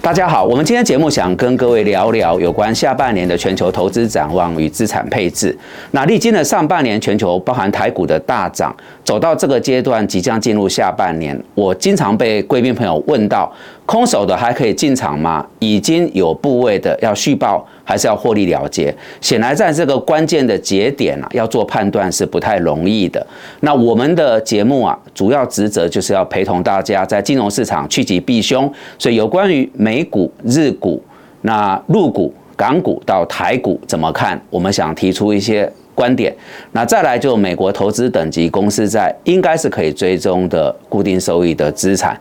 大家好，我们今天节目想跟各位聊聊有关下半年的全球投资展望与资产配置。那历经了上半年全球包含台股的大涨，走到这个阶段，即将进入下半年，我经常被贵宾朋友问到。空手的还可以进场吗？已经有部位的要续报，还是要获利了结？显然在这个关键的节点啊，要做判断是不太容易的。那我们的节目啊，主要职责就是要陪同大家在金融市场趋吉避凶。所以有关于美股、日股、那陆股、港股到台股怎么看？我们想提出一些观点。那再来就美国投资等级公司在应该是可以追踪的固定收益的资产。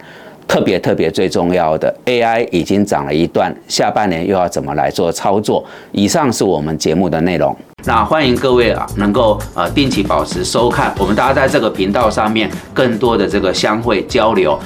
特别特别最重要的 AI 已经涨了一段，下半年又要怎么来做操作？以上是我们节目的内容。那欢迎各位啊，能够呃定期保持收看，我们大家在这个频道上面更多的这个相会交流。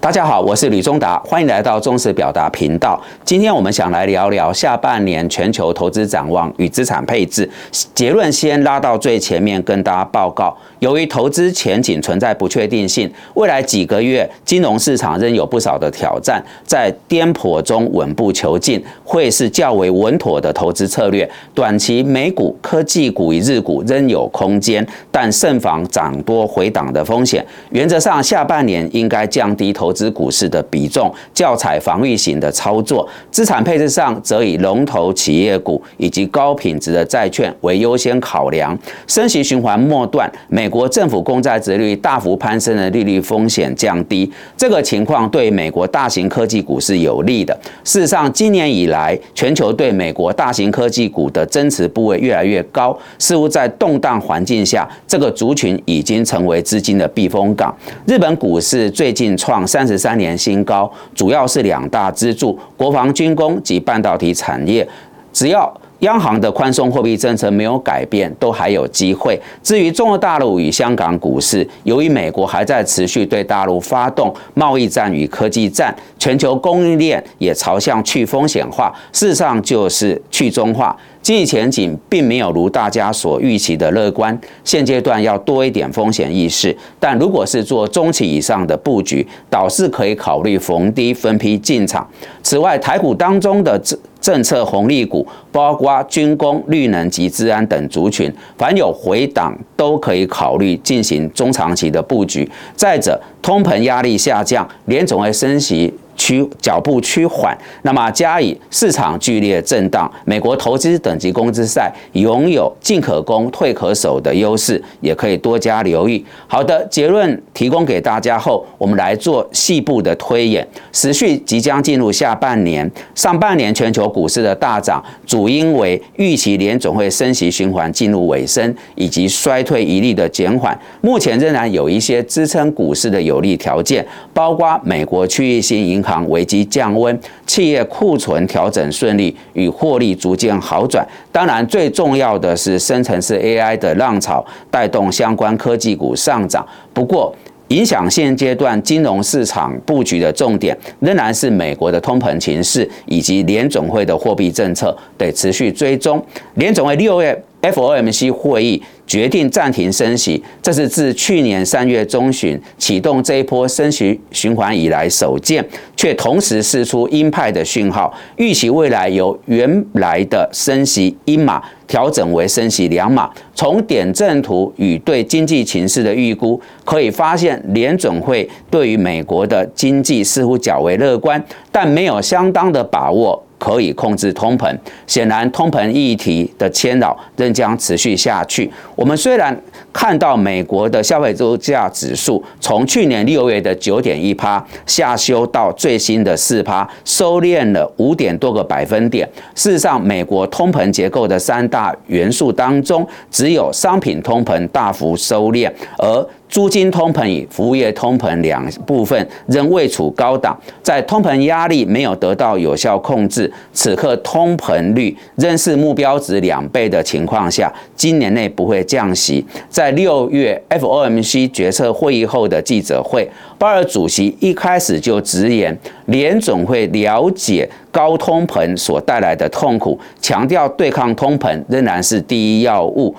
大家好，我是吕中达，欢迎来到中实表达频道。今天我们想来聊聊下半年全球投资展望与资产配置。结论先拉到最前面，跟大家报告：由于投资前景存在不确定性，未来几个月金融市场仍有不少的挑战，在颠簸中稳步求进，会是较为稳妥的投资策略。短期美股、科技股与日股仍有空间，但慎防涨多回档的风险。原则上，下半年应该降低投。投资股市的比重，教材防御型的操作，资产配置上则以龙头企业股以及高品质的债券为优先考量。升息循环末段，美国政府公债殖率大幅攀升的利率风险降低，这个情况对美国大型科技股是有利的。事实上，今年以来，全球对美国大型科技股的增持部位越来越高，似乎在动荡环境下，这个族群已经成为资金的避风港。日本股市最近创三。三十三年新高，主要是两大支柱：国防军工及半导体产业。只要央行的宽松货币政策没有改变，都还有机会。至于中国大陆与香港股市，由于美国还在持续对大陆发动贸易战与科技战，全球供应链也朝向去风险化，事实上就是去中化。经济前景并没有如大家所预期的乐观，现阶段要多一点风险意识。但如果是做中期以上的布局，倒是可以考虑逢低分批进场。此外，台股当中的政政策红利股，包括军工、绿能及治安等族群，凡有回档都可以考虑进行中长期的布局。再者，通膨压力下降，联总会升息。趋脚步趋缓，那么加以市场剧烈震荡，美国投资等级工资赛拥有进可攻退可守的优势，也可以多加留意。好的结论提供给大家后，我们来做细部的推演。时序即将进入下半年，上半年全球股市的大涨，主因为预期联总会升息循环进入尾声，以及衰退一力的减缓。目前仍然有一些支撑股市的有利条件，包括美国区域性银行。危机降温，企业库存调整顺利，与获利逐渐好转。当然，最重要的是生成式 AI 的浪潮带动相关科技股上涨。不过，影响现阶段金融市场布局的重点，仍然是美国的通膨情势以及联总会的货币政策，得持续追踪。联总会六月 FOMC 会议。决定暂停升息，这是自去年三月中旬启动这一波升息循环以来首见，却同时释出鹰派的讯号，预期未来由原来的升息一码调整为升息两码。从点阵图与对经济情势的预估，可以发现联准会对于美国的经济似乎较为乐观，但没有相当的把握。可以控制通膨，显然通膨议题的牵扰仍将持续下去。我们虽然看到美国的消费物价指数从去年六月的九点一趴下修到最新的四趴，收敛了五点多个百分点。事实上，美国通膨结构的三大元素当中，只有商品通膨大幅收敛，而租金通膨与服务业通膨两部分仍未处高档，在通膨压力没有得到有效控制，此刻通膨率仍是目标值两倍的情况下，今年内不会降息。在六月 FOMC 决策会议后的记者会，鲍尔主席一开始就直言，联总会了解高通膨所带来的痛苦，强调对抗通膨仍然是第一要务。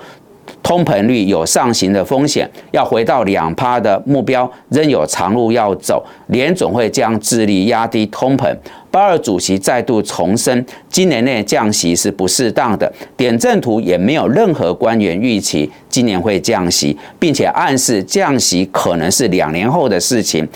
通膨率有上行的风险，要回到两趴的目标仍有长路要走。联总会将致力压低通膨。鲍尔主席再度重申，今年内降息是不适当的。点阵图也没有任何官员预期今年会降息，并且暗示降息可能是两年后的事情。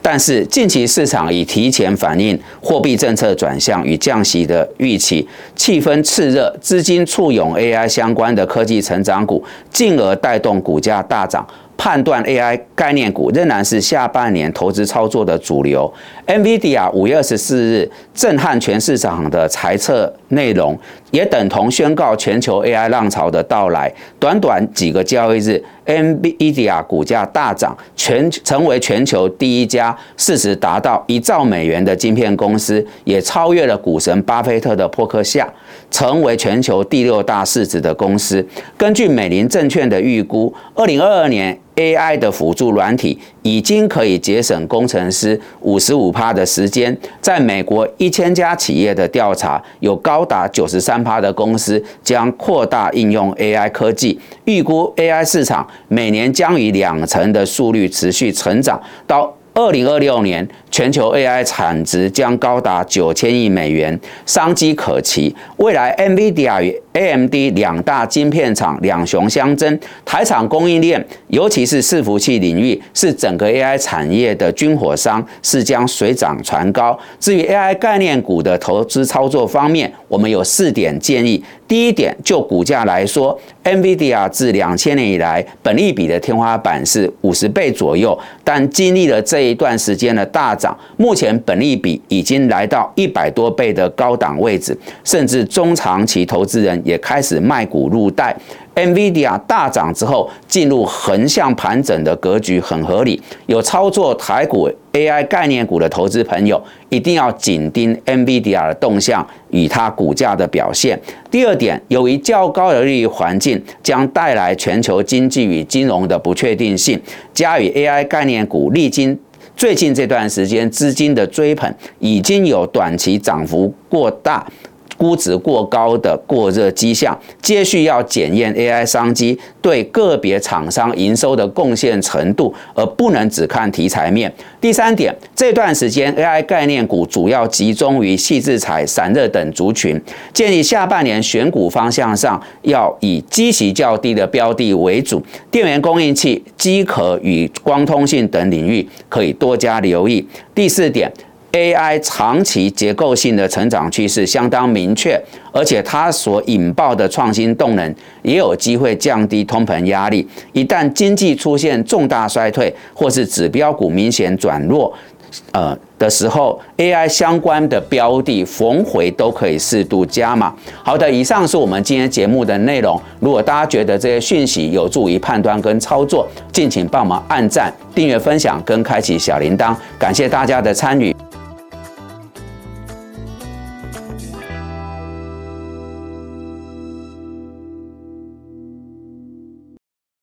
但是近期市场已提前反映货币政策转向与降息的预期，气氛炽热，资金簇拥 AI 相关的科技成长股，进而带动股价大涨。判断 AI 概念股仍然是下半年投资操作的主流。NVIDIA 五月二十四日震撼全市场的财测内容，也等同宣告全球 AI 浪潮的到来。短短几个交易日，NVIDIA 股价大涨，全成为全球第一家市值达到一兆美元的晶片公司，也超越了股神巴菲特的破克夏，成为全球第六大市值的公司。根据美林证券的预估，二零二二年。AI 的辅助软体已经可以节省工程师五十五趴的时间。在美国一千家企业的调查，有高达九十三趴的公司将扩大应用 AI 科技。预估 AI 市场每年将以两成的速率持续成长，到二零二六年，全球 AI 产值将高达九千亿美元，商机可期。未来 NVIDIA 与 AMD 两大晶片厂两雄相争，台厂供应链，尤其是伺服器领域，是整个 AI 产业的军火商，是将水涨船高。至于 AI 概念股的投资操作方面，我们有四点建议。第一点，就股价来说，NVIDIA 自两千年以来，本利比的天花板是五十倍左右，但经历了这一段时间的大涨，目前本利比已经来到一百多倍的高档位置，甚至中长期投资人。也开始卖股入袋，NVIDIA 大涨之后进入横向盘整的格局很合理。有操作台股 AI 概念股的投资朋友，一定要紧盯 NVIDIA 的动向与它股价的表现。第二点，由于较高的利率环境将带来全球经济与金融的不确定性，加与 AI 概念股历经最近这段时间资金的追捧，已经有短期涨幅过大。估值过高的过热迹象，接续要检验 AI 商机对个别厂商营收的贡献程度，而不能只看题材面。第三点，这段时间 AI 概念股主要集中于细制材、散热等族群，建议下半年选股方向上要以基息较低的标的为主，电源供应器、机壳与光通信等领域可以多加留意。第四点。AI 长期结构性的成长趋势相当明确，而且它所引爆的创新动能也有机会降低通膨压力。一旦经济出现重大衰退，或是指标股明显转弱，呃的时候，AI 相关的标的逢回都可以适度加码。好的，以上是我们今天节目的内容。如果大家觉得这些讯息有助于判断跟操作，敬请帮忙按赞、订阅、分享跟开启小铃铛。感谢大家的参与。